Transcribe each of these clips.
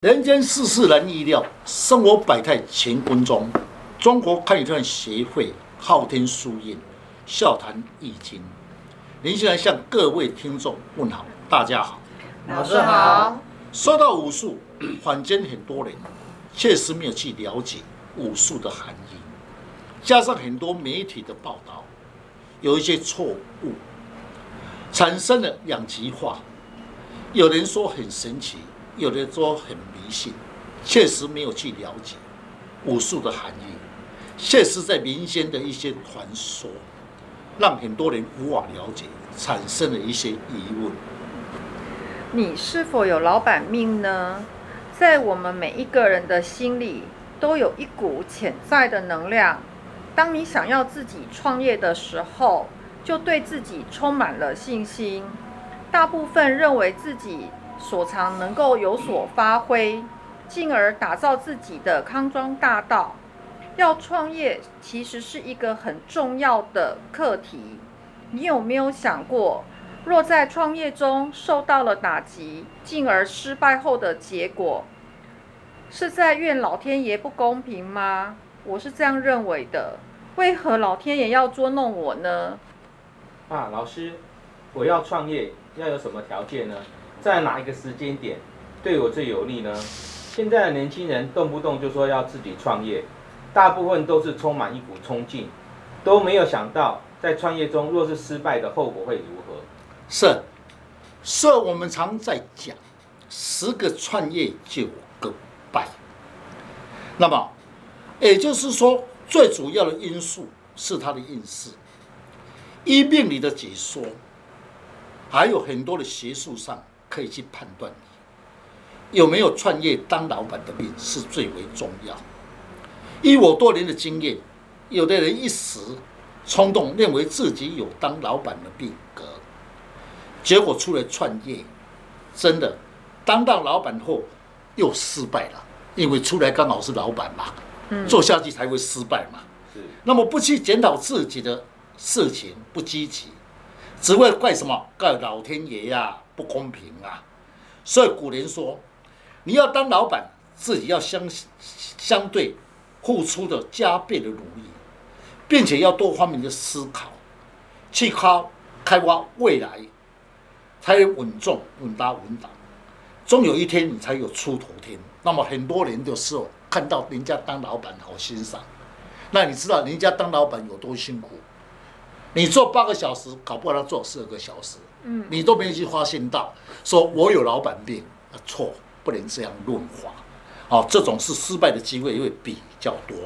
人间世事难预料，生活百态乾坤中。中国汉语推广协会昊天书院笑谈易经，您现在向各位听众问好，大家好，老师好。说到武术，坊间很多人确实没有去了解武术的含义，加上很多媒体的报道，有一些错误，产生了两极化。有人说很神奇。有人说很迷信，确实没有去了解武术的含义，确实在民间的一些传说，让很多人无法了解，产生了一些疑问。你是否有老板命呢？在我们每一个人的心里，都有一股潜在的能量。当你想要自己创业的时候，就对自己充满了信心。大部分认为自己。所长能够有所发挥，进而打造自己的康庄大道。要创业其实是一个很重要的课题。你有没有想过，若在创业中受到了打击，进而失败后的结果，是在怨老天爷不公平吗？我是这样认为的。为何老天爷要捉弄我呢？啊，老师，我要创业要有什么条件呢？在哪一个时间点对我最有利呢？现在的年轻人动不动就说要自己创业，大部分都是充满一股冲劲，都没有想到在创业中若是失败的后果会如何。是，所以我们常在讲，十个创业九个败。那么，也就是说，最主要的因素是他的运势，依命理的解说，还有很多的学术上。可以去判断你有没有创业当老板的命是最为重要。以我多年的经验，有的人一时冲动认为自己有当老板的命格，结果出来创业，真的当到老板后又失败了，因为出来刚好是老板嘛，做下去才会失败嘛。那么不去检讨自己的事情，不积极，只会怪什么？怪老天爷呀？不公平啊！所以古人说，你要当老板，自己要相相对付出的加倍的努力，并且要多方面的思考，去开开发未来，才有稳重、稳打、稳打。终有一天你才有出头天。那么很多人的时候看到人家当老板好欣赏，那你知道人家当老板有多辛苦？你做八个小时，搞不好他做十二个小时。嗯，你都没有去发现到，说我有老板病，错，不能这样论法。哦，这种是失败的机会会比较多。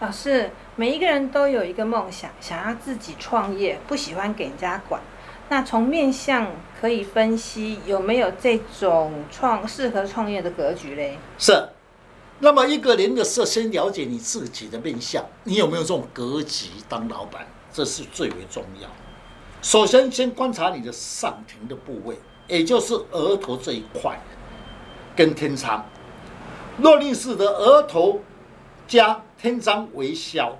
老师，每一个人都有一个梦想，想要自己创业，不喜欢给人家管。那从面相可以分析有没有这种创适合创业的格局嘞？是。那么一个人的事，先了解你自己的面相，你有没有这种格局当老板，这是最为重要。首先，先观察你的上庭的部位，也就是额头这一块，跟天仓。若令氏的额头加天仓为消，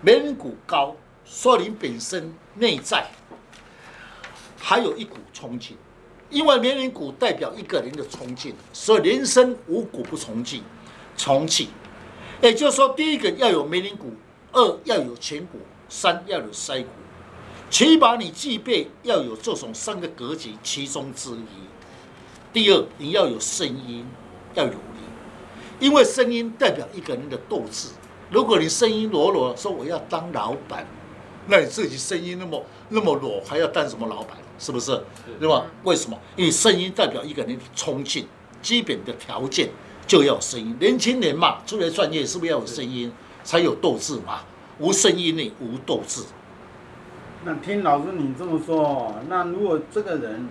眉棱骨高，说明本身内在还有一股冲劲。因为眉棱骨代表一个人的冲劲，所以人生无骨不从劲，从气。也就是说，第一个要有眉棱骨，二要有颧骨，三要有腮骨。起码你具备要有这种三个格局其中之一。第二，你要有声音，要有力，因为声音代表一个人的斗志。如果你声音裸裸，说我要当老板，那你自己声音那么那么裸，还要当什么老板？是不是？对吧？为什么？因为声音代表一个人的冲劲，基本的条件就要有声音。年轻人嘛，出来创业是不是要有声音，才有斗志嘛？无声音呢，无斗志。那听老师你这么说，那如果这个人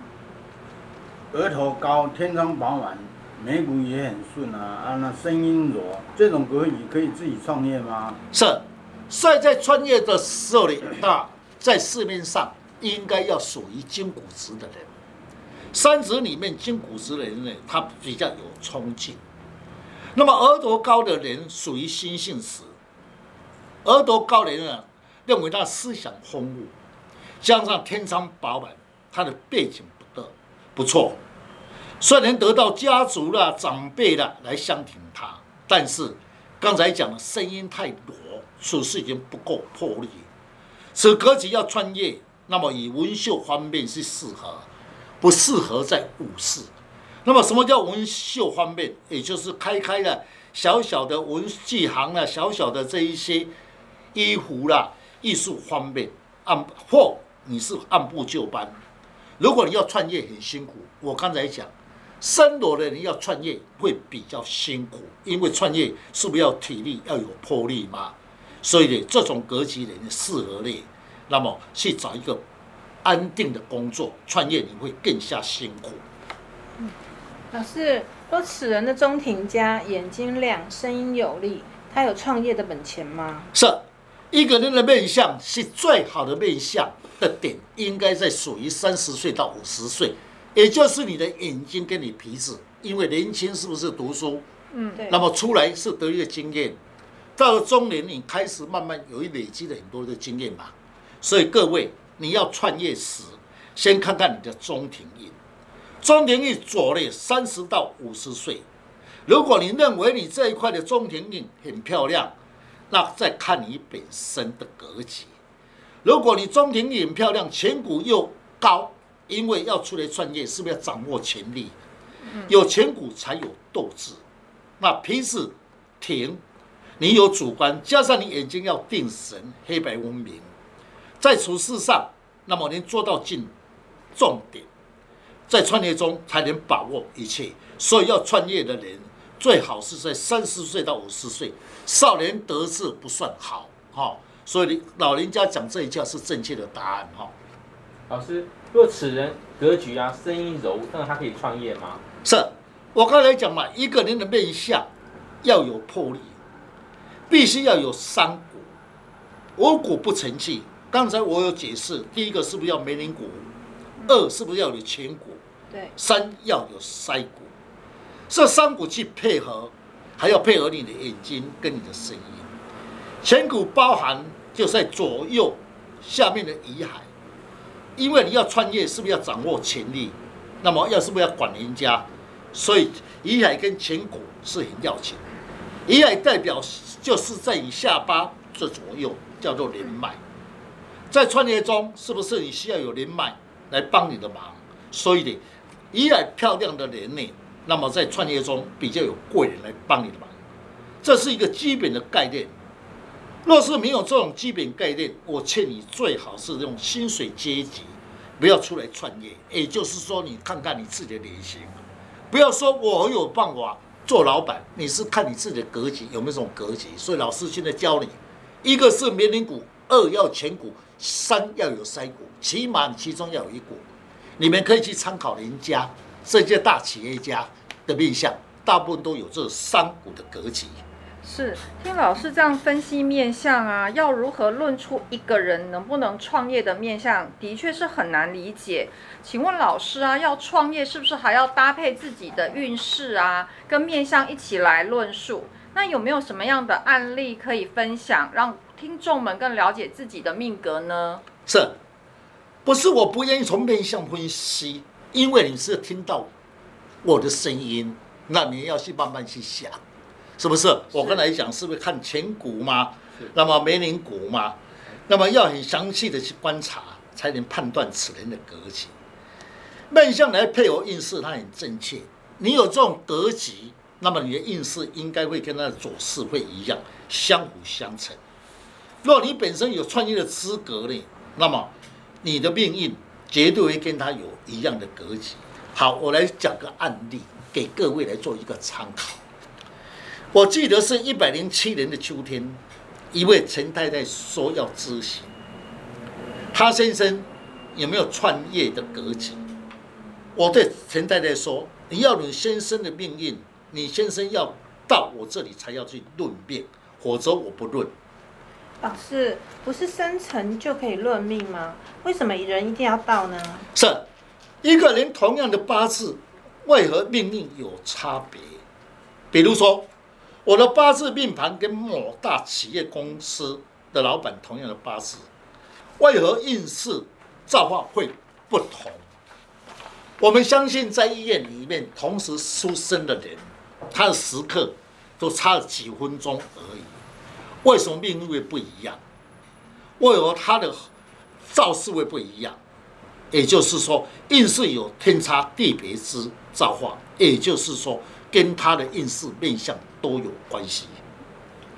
额头高、天窗饱满、眉骨也很顺啊，啊，那声音弱，这种格局可以自己创业吗？是，所以在创业的时候呢，那在市面上应该要属于金骨质的人。三指里面金骨质的人呢，他比较有冲劲。那么额头高的人属于心性实，额头高的人呢，认为他思想丰富。加上天仓饱满，他的背景不得不错，虽然得到家族啦、长辈啦来相挺他，但是刚才讲的声音太弱，处事已经不够魄力。此格局要创业，那么以文秀方面是适合，不适合在武士。那么什么叫文秀方面？也就是开开了小小的文具行了，小小的这一些衣服啦，艺术方面啊或你是按部就班。如果你要创业很辛苦，我刚才讲，生罗的人要创业会比较辛苦，因为创业是不是要体力要有魄力嘛？所以呢，这种格局的人适合呢，那么去找一个安定的工作创业，你会更加辛苦。嗯老师说，此人的中庭家眼睛亮，声音有力，他有创业的本钱吗？是，一个人的面相是最好的面相的点，应该在属于三十岁到五十岁，也就是你的眼睛跟你鼻子，因为年轻是不是读书？嗯，对。那么出来是得一个经验，到了中年你开始慢慢有一累积了很多的经验嘛，所以各位你要创业时，先看看你的中庭印。中庭印左列三十到五十岁，如果你认为你这一块的中庭印很漂亮，那再看你本身的格局。如果你中庭印很漂亮，颧骨又高，因为要出来创业，是不是要掌握潜力？有颧骨才有斗志。那平时停，你有主观，加上你眼睛要定神，黑白分明，在处事上，那么您做到尽重点。在创业中才能把握一切，所以要创业的人最好是在三十岁到五十岁，少年得志不算好，哈。所以老人家讲这一句是正确的答案，哈。老师，若此人格局啊，声音柔，那他可以创业吗？是，我刚才讲嘛，一个人的面相要有魄力，必须要有三骨，五骨不成器。刚才我有解释，第一个是不是要眉棱骨？二是不是要有颧骨？对。三要有腮骨，这三骨去配合，还要配合你的眼睛跟你的声音。颧骨包含就在左右下面的遗骸，因为你要创业，是不是要掌握权力？那么要是不是要管人家？所以遗骸跟颧骨是很要紧。遗骸代表就是在你下巴这左右，叫做人脉。在创业中，是不是你需要有人脉？来帮你的忙，所以呢，一来漂亮的人呢，那么在创业中比较有贵人来帮你的忙，这是一个基本的概念。若是没有这种基本概念，我劝你最好是用薪水阶级，不要出来创业。也就是说，你看看你自己的脸型，不要说我有办法做老板，你是看你自己的格局有没有这种格局。所以老师现在教你，一个是眉棱骨，二要颧骨。三要有腮骨，起码你其中要有一股。你们可以去参考人家这些大企业家的面相，大部分都有这三股的格局。是，听老师这样分析面相啊，要如何论出一个人能不能创业的面相，的确是很难理解。请问老师啊，要创业是不是还要搭配自己的运势啊，跟面相一起来论述？那有没有什么样的案例可以分享，让听众们更了解自己的命格呢？是，不是我不愿意从面相分析？因为你是听到我的声音，那你要去慢慢去想，是不是？是我刚才讲，是不是看前股吗？那么眉棱骨吗？那么要很详细的去观察，才能判断此人的格局。面相来配合运势，它很正确。你有这种格局。那么你的运势应该会跟他的走势会一样，相辅相成。若你本身有创业的资格呢，那么你的命运绝对会跟他有一样的格局。好，我来讲个案例给各位来做一个参考。我记得是一百零七年的秋天，一位陈太太说要咨询，她先生有没有创业的格局？我对陈太太说：“你要你先生的命运。”你先生要到我这里才要去论命，否则我不论。老师，不是生辰就可以论命吗？为什么人一定要到呢？是，一个人同样的八字，为何命运有差别？比如说，我的八字命盘跟某大企业公司的老板同样的八字，为何运势造化会不同？我们相信在医院里面同时出生的人，他的时刻都差了几分钟而已。为什么命运会不一样？为何他的造势会不一样？也就是说，运势有天差地别之造化，也就是说，跟他的运势面相都有关系。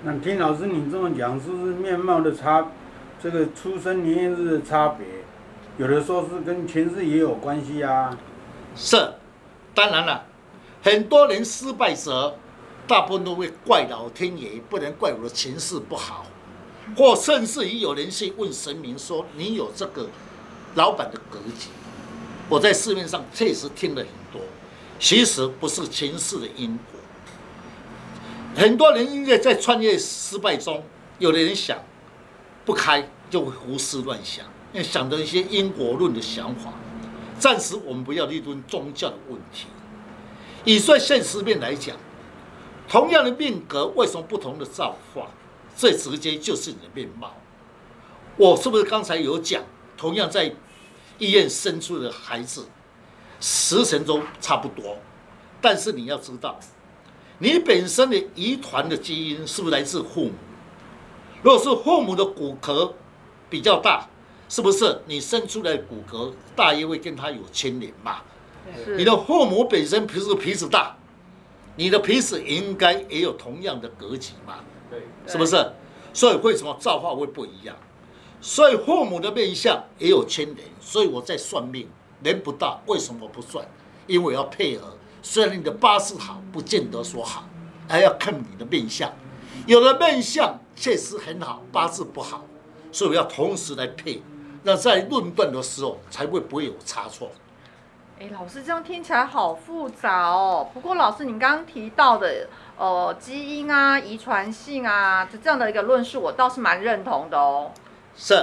那听老师你这么讲，是不是面貌的差，这个出生年月日的差别，有的时候是跟前世也有关系啊？是，当然了，很多人失败者，大部分都会怪老天爷，不能怪我的前世不好，或甚至于有人去问神明说：“你有这个。”老板的格局，我在市面上确实听了很多，其实不是前世的因果。很多人因为在创业失败中，有的人想不开，就会胡思乱想，要想着一些因果论的想法。暂时我们不要议论宗教的问题。以算现实面来讲，同样的命格，为什么不同的造化？最直接就是你的面貌。我是不是刚才有讲？同样在医院生出的孩子，时辰中差不多，但是你要知道，你本身的遗传的基因是不是来自父母？如果是父母的骨骼比较大，是不是你生出来的骨骼大约会跟他有牵连嘛？你的父母本身皮是皮子大，你的皮子应该也有同样的格局嘛？对，是不是？所以为什么造化会不一样？所以父母的面相也有牵连，所以我在算命，人不大，为什么不算？因为要配合。虽然你的八字好，不见得说好，还要看你的面相。有的面相确实很好，八字不好，所以我要同时来配。那在论断的时候才会不会有差错。哎，老师这样听起来好复杂哦。不过老师，你刚刚提到的呃基因啊、遗传性啊，就这样的一个论述，我倒是蛮认同的哦。是，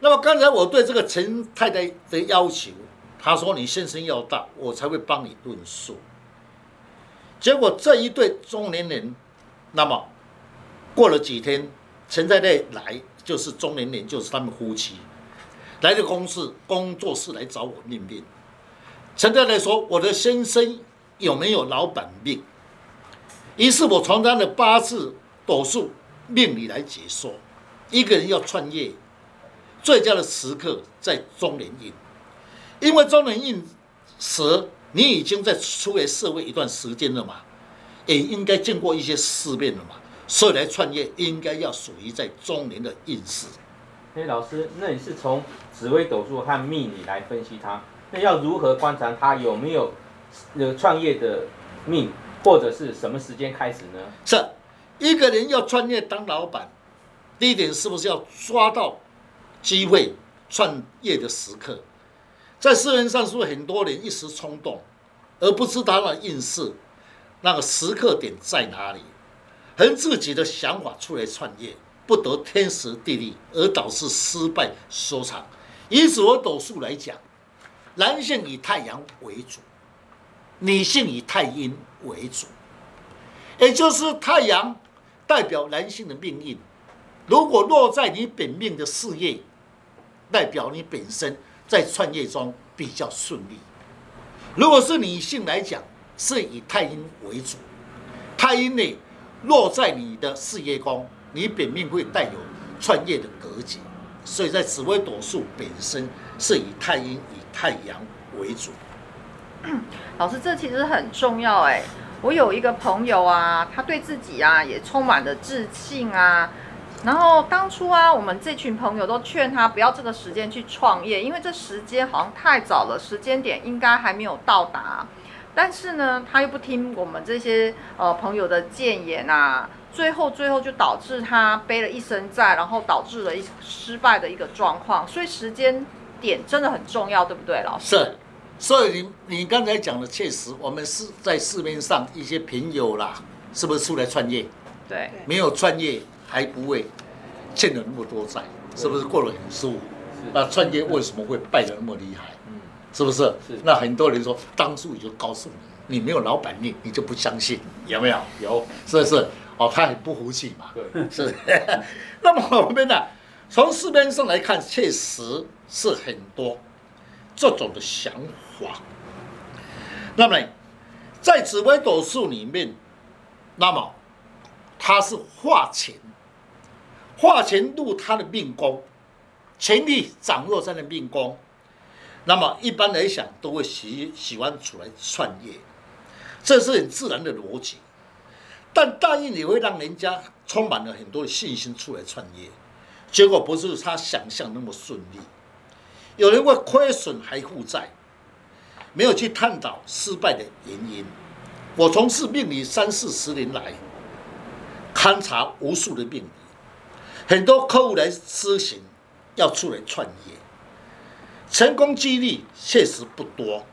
那么刚才我对这个陈太太的要求，他说你先生要大，我才会帮你论述。结果这一对中年人，那么过了几天，陈太太来，就是中年人，就是他们夫妻，来的公司工作室来找我面面。陈太太说：“我的先生有没有老板命？”于是我从他的八字斗数命理来解说。一个人要创业，最佳的时刻在中年运，因为中年运时你已经在出来社会一段时间了嘛，也应该见过一些世面了嘛，所以来创业应该要属于在中年的运势。哎，老师，那你是从紫微斗数和命理来分析他，那要如何观察他有没有呃创业的命，或者是什么时间开始呢？是，一个人要创业当老板。第一点是不是要抓到机会创业的时刻？在世人上是不是很多人一时冲动，而不知道他的运势那个时刻点在哪里，凭自己的想法出来创业，不得天时地利，而导致失败收场。以紫微斗数来讲，男性以太阳为主，女性以太阴为主，也就是太阳代表男性的命运。如果落在你本命的事业，代表你本身在创业中比较顺利。如果是女性来讲，是以太阴为主，太阴呢落在你的事业宫，你本命会带有创业的格局。所以在紫微斗数本身是以太阴、以太阳为主。老师，这其实很重要哎。我有一个朋友啊，他对自己啊也充满了自信啊。然后当初啊，我们这群朋友都劝他不要这个时间去创业，因为这时间好像太早了，时间点应该还没有到达。但是呢，他又不听我们这些呃朋友的谏言啊，最后最后就导致他背了一身债，然后导致了一失败的一个状况。所以时间点真的很重要，对不对，老师？是。所以你你刚才讲的确实，我们是在市面上一些朋友啦，是不是出来创业？对。没有创业。还不会欠了那么多债，是不是过得很舒服？那创业为什么会败得那么厉害？是不是？是。那很多人说，当初也就告诉你，你没有老板命，你就不相信，有没有？有，是不是？哦，他很不服气嘛。对，是。那么我们呢，从市面上来看，确实是很多这种的想法。那么，在紫微斗数里面，那么它是化权，化钱入他的命宫，权力掌握在的命宫。那么一般来讲，都会喜喜欢出来创业，这是很自然的逻辑。但大运也会让人家充满了很多的信心出来创业，结果不是他想象那么顺利。有人会亏损还负债，没有去探讨失败的原因。我从事命理三四十年来，勘察无数的命理，很多客户来咨询要出来创业。成功几率确实不多，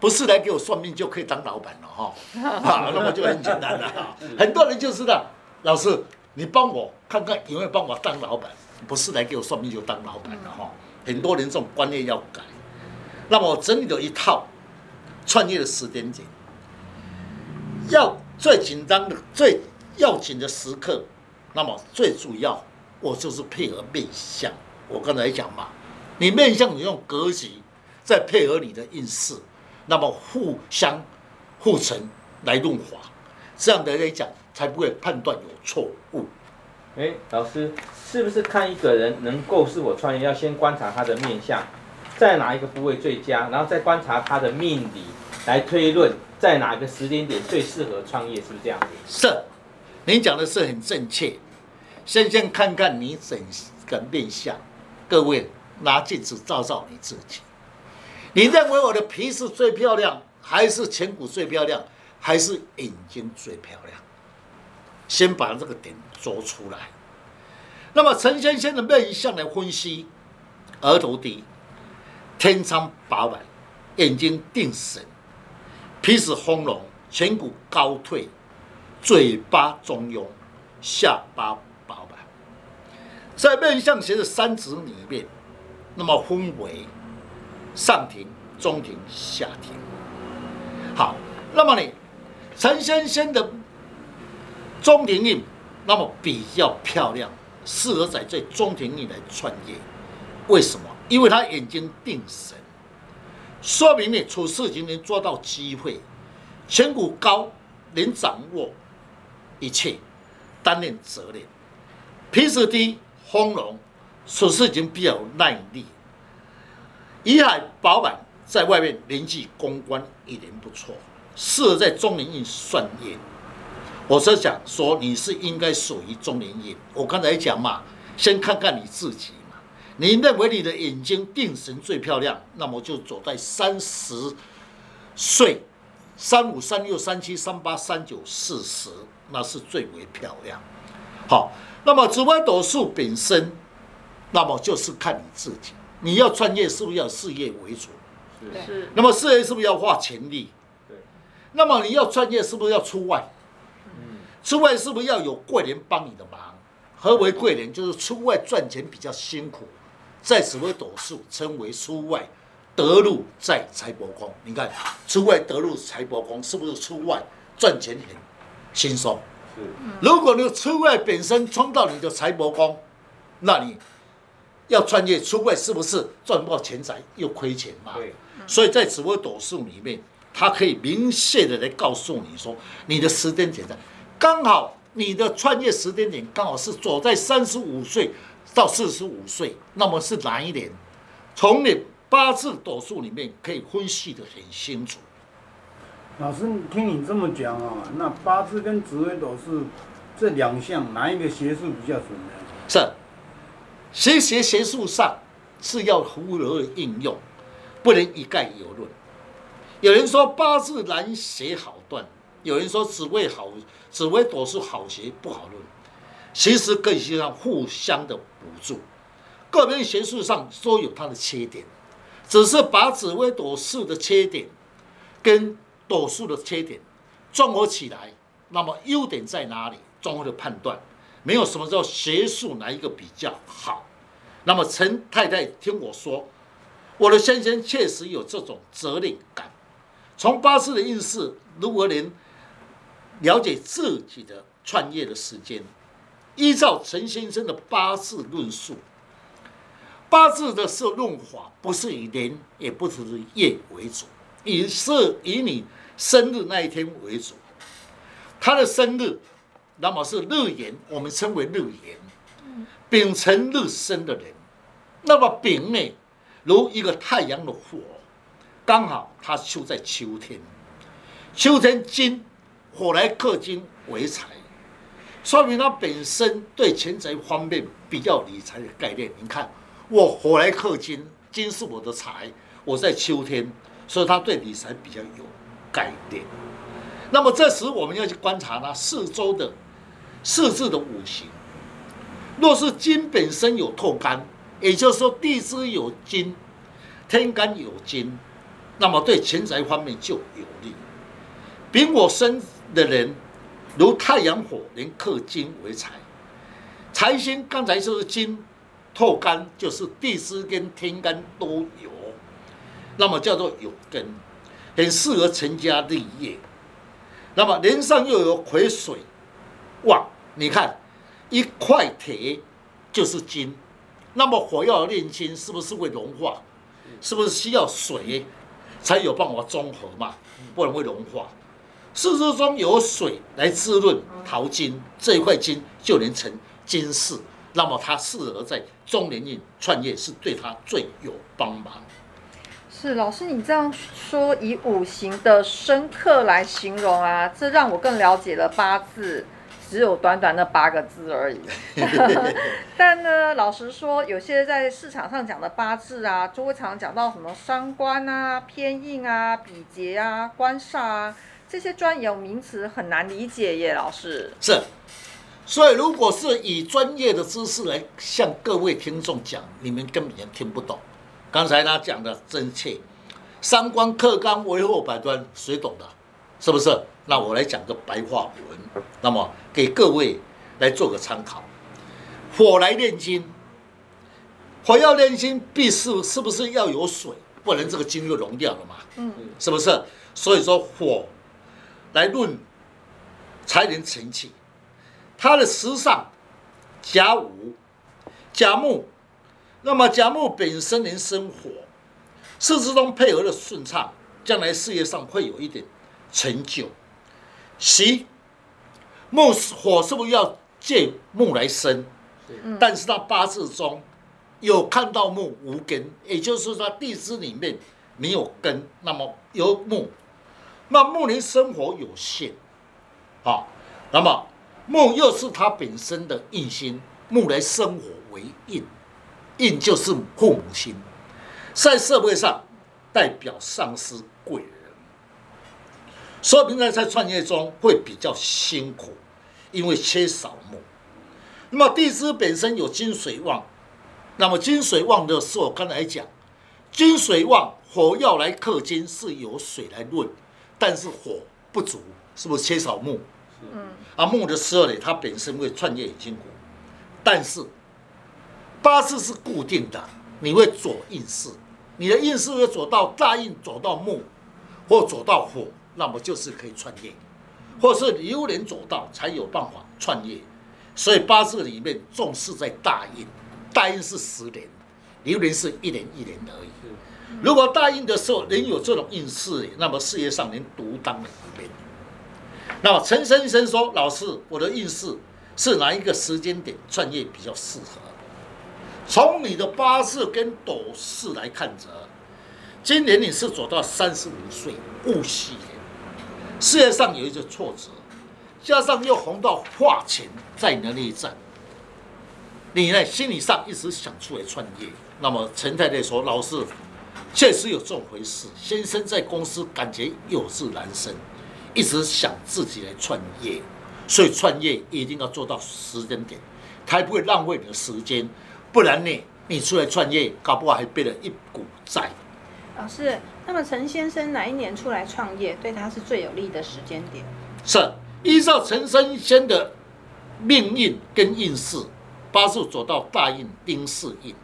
不是来给我算命就可以当老板了哈，啊，那么就很简单了。很多人就知道，老师，你帮我看看有没有帮我当老板，不是来给我算命就当老板了哈。很多人这种观念要改。那么我整理了一套创业的时间点，要最紧张的、最要紧的时刻，那么最主要我就是配合面相。我刚才讲嘛。你面相，你用格局，再配合你的运势，那么互相互成来润滑，这样的来讲才不会判断有错误。哎，老师，是不是看一个人能够是否创业，要先观察他的面相，在哪一个部位最佳，然后再观察他的命理来推论，在哪个时间点最适合创业，是不是这样子？是，您讲的是很正确。先先看看你整个面相，各位。拿镜子照照你自己，你认为我的皮是最漂亮，还是颧骨最漂亮，还是眼睛最漂亮？先把这个点做出来。那么陈先生的面相来分析：额头低，天仓饱满，眼睛定神，皮质丰隆，颧骨高退，嘴巴中庸，下巴。在面相学的三指里面。那么分为上庭、中庭、下庭。好，那么你陈先生的中庭印，那么比较漂亮，适合在这中庭印来创业。为什么？因为他眼睛定神，说明你处事情能抓到机会，颧骨高，能掌握一切，担任责任。皮质低，丰隆。处事情比较耐力，遗海饱满，在外面人际公关一点不错，适合在中年运算业。我是想说，你是应该属于中年运。我刚才讲嘛，先看看你自己嘛。你认为你的眼睛定神最漂亮，那么就走在三十岁，三五、三六、三七、三八、三九、四十，那是最为漂亮。好，那么紫微斗数本身。那么就是看你自己，你要创业是不是要事业为主？是。那么事业是不是要花钱力？对。那么你要创业是不是要出外？嗯。出外是不是要有贵人帮你的忙？何为贵人？就是出外赚钱比较辛苦，在紫微斗数称为出外得路在财帛宫。你看，出外得路财帛宫是不是出外赚钱很轻松？是。如果你出外本身冲到你的财帛宫，那你。要创业出外是不是赚不到钱财又亏钱嘛？对，所以在紫微斗数里面，它可以明确的来告诉你说，你的时间点在刚好，你的创业时间点刚好是走在三十五岁到四十五岁，那么是哪一年？从你八字斗数里面可以分析的很清楚。老师，听你这么讲啊，那八字跟紫微斗是这两项哪一个学术比较准呢？是。学学学术上是要符合应用，不能一概而论。有人说八字难学好断，有人说紫微好，紫微斗是好学不好论。其实更需要互相的补助，个别学术上都有它的缺点，只是把紫微斗数的缺点跟斗数的缺点综合起来，那么优点在哪里？综合的判断。没有什么叫学术哪一个比较好。那么陈太太听我说，我的先生确实有这种责任感。从八字的运势，如果能了解自己的创业的时间，依照陈先生的八字论述，八字的是论法不是以年，也不是以月为主，也是以你生日那一天为主。他的生日，那么是日元，我们称为日元。丙辰日生的人，那么丙呢，如一个太阳的火，刚好他就在秋天。秋天金，火来克金为财，说明他本身对钱财方面比较理财的概念。你看，我火来克金，金是我的财，我在秋天，所以他对理财比较有概念。那么这时我们要去观察他四周的四字的五行。若是金本身有透干，也就是说地支有金，天干有金，那么对钱财方面就有利。丙火生的人，如太阳火能克金为财，财星刚才说是金透干，就是地支跟天干都有，那么叫做有根，很适合成家立业。那么年上又有癸水旺，你看。一块铁就是金，那么火要炼金，是不是会融化？是不是需要水才有办法中和嘛？不然会融化。四支中有水来滋润淘金，这一块金就能成金饰。那么它适合在中年运创业，是对他最有帮忙。是老师，你这样说以五行的深刻来形容啊，这让我更了解了八字。只有短短的八个字而已，但呢，老实说，有些在市场上讲的八字啊，就会常讲到什么伤官啊、偏印啊、比劫啊、官煞啊，这些专有名词很难理解耶，老师。是，所以如果是以专业的知识来向各位听众讲，你们根本也听不懂。刚才他讲的真切，三官克刚为后百端，谁懂的？是不是？那我来讲个白话文，那么给各位来做个参考。火来炼金，火要炼金，必是是不是要有水？不然这个金就融掉了嘛。嗯，是不是？所以说火来论才能成器。它的时尚甲午、甲木，那么甲木本身能生火，四支中配合的顺畅，将来事业上会有一点。成就，喜木火是不是要借木来生？但是他八字中有看到木无根，也就是说地支里面没有根，那么有木，那木能生火有限，啊，那么木又是他本身的印星，木来生火为印，印就是父母亲，在社会上代表上司贵人。说明在在创业中会比较辛苦，因为缺少木。那么地支本身有金水旺，那么金水旺的时候，刚才讲，金水旺火要来克金是由水来论，但是火不足，是不是缺少木？嗯。而木的时候呢，它本身会创业很辛苦，但是八字是固定的，你会走运势，你的运势会走到大运，走到木，或走到火。那么就是可以创业，或是流年走到才有办法创业，所以八字里面重视在大运，大运是十年，流年是一年一年而已。如果大运的时候能有这种运势，那么事业上能独当一面。那么陈先生说：“老师，我的运势是哪一个时间点创业比较适合？从你的八字跟斗数来看着，今年你是走到三十五岁，戊戌。”事业上有一些挫折，加上又红到花钱在你的内战，你呢心理上一直想出来创业。那么陈太太说：“老师，确实有这种回事。先生在公司感觉有志难伸，一直想自己来创业，所以创业一定要做到时间点，才不会浪费你的时间。不然呢，你出来创业，搞不好还背了一股债。”老师，那么陈先生哪一年出来创业，对他是最有利的时间点？是依照陈先生的命运跟运势，八字走到大运丁巳运，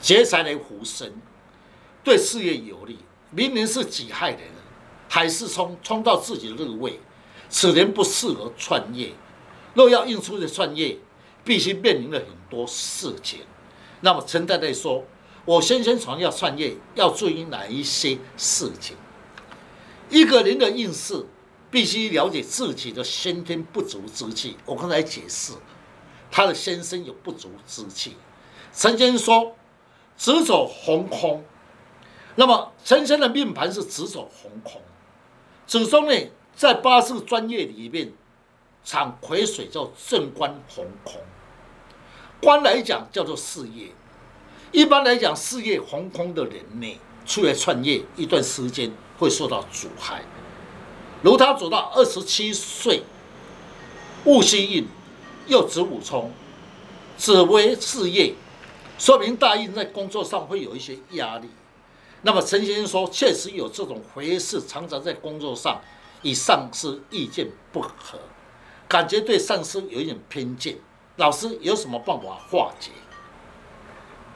劫财来福生，对事业有利。明年是己亥年，还是冲冲到自己的日位，此年不适合创业。若要应出的创业，必须面临了很多事情。那么陈太太说。我先生想要创业，要注意哪一些事情？一个人的运势必须了解自己的先天不足之气。我刚才解释，他的先生有不足之气。陈先生说，直走红空，那么陈先生的命盘是直走红空。子中呢，在八字专业里面，产癸水叫正官红空。官来讲叫做事业，一般来讲，事业红空的人呢，出来创业一段时间会受到阻碍。如他走到二十七岁，戊戌印又子午冲，子为事业，说明大运在工作上会有一些压力。那么陈先生说，确实有这种回事，常常在工作上与上司意见不合，感觉对上司有一点偏见。老师有什么办法化解？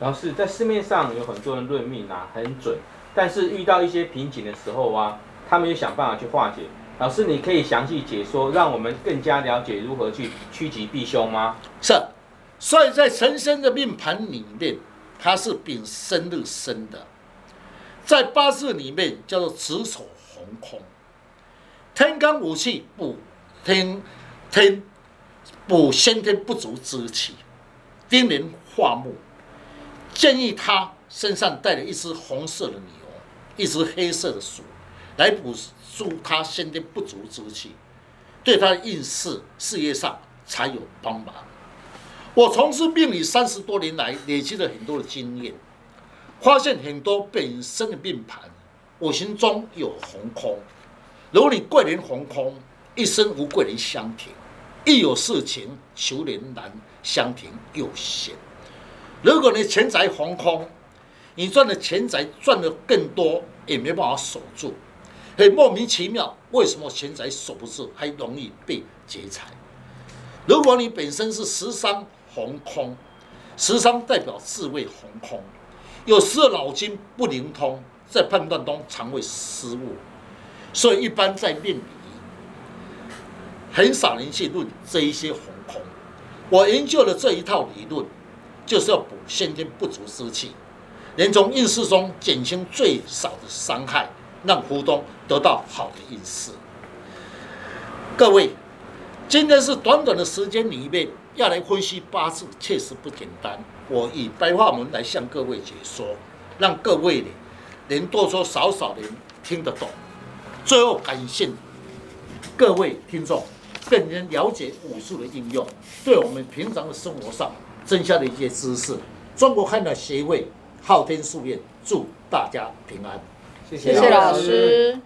老师在市面上有很多人论命啊，很准，但是遇到一些瓶颈的时候啊，他们又想办法去化解。老师，你可以详细解说，让我们更加了解如何去趋吉避凶吗？是，所以在神生的命盘里面，它是丙申日生的，在八字里面叫做子丑红空，天干五气补天天。补先天不足之气，丁年化木，建议他身上带了一只红色的牛，一只黑色的鼠，来补助他先天不足之气，对他的运势、事业上才有帮忙。我从事命理三十多年来，累积了很多的经验，发现很多本身的命盘五行中有红空，如果你贵人红空，一生无贵人相挺。一有事情求人难，相挺又险。如果你钱财红空，你赚的钱财赚的更多，也没办法守住，很莫名其妙。为什么钱财守不住，还容易被劫财？如果你本身是食伤红空，食伤代表智慧红空，有时候脑筋不灵通，在判断中常会失误，所以一般在命理。很少人去论这一些红空，我研究了这一套理论，就是要补先天不足之气，能从运势中减轻最少的伤害，让股东得到好的运势。各位，今天是短短的时间里面要来分析八字，确实不简单。我以白话文来向各位解说，让各位能多多少少能听得懂。最后，感谢各位听众。更能了解武术的应用，对我们平常的生活上增加了一些知识。中国汉的协会昊天书院祝大家平安，谢谢老师。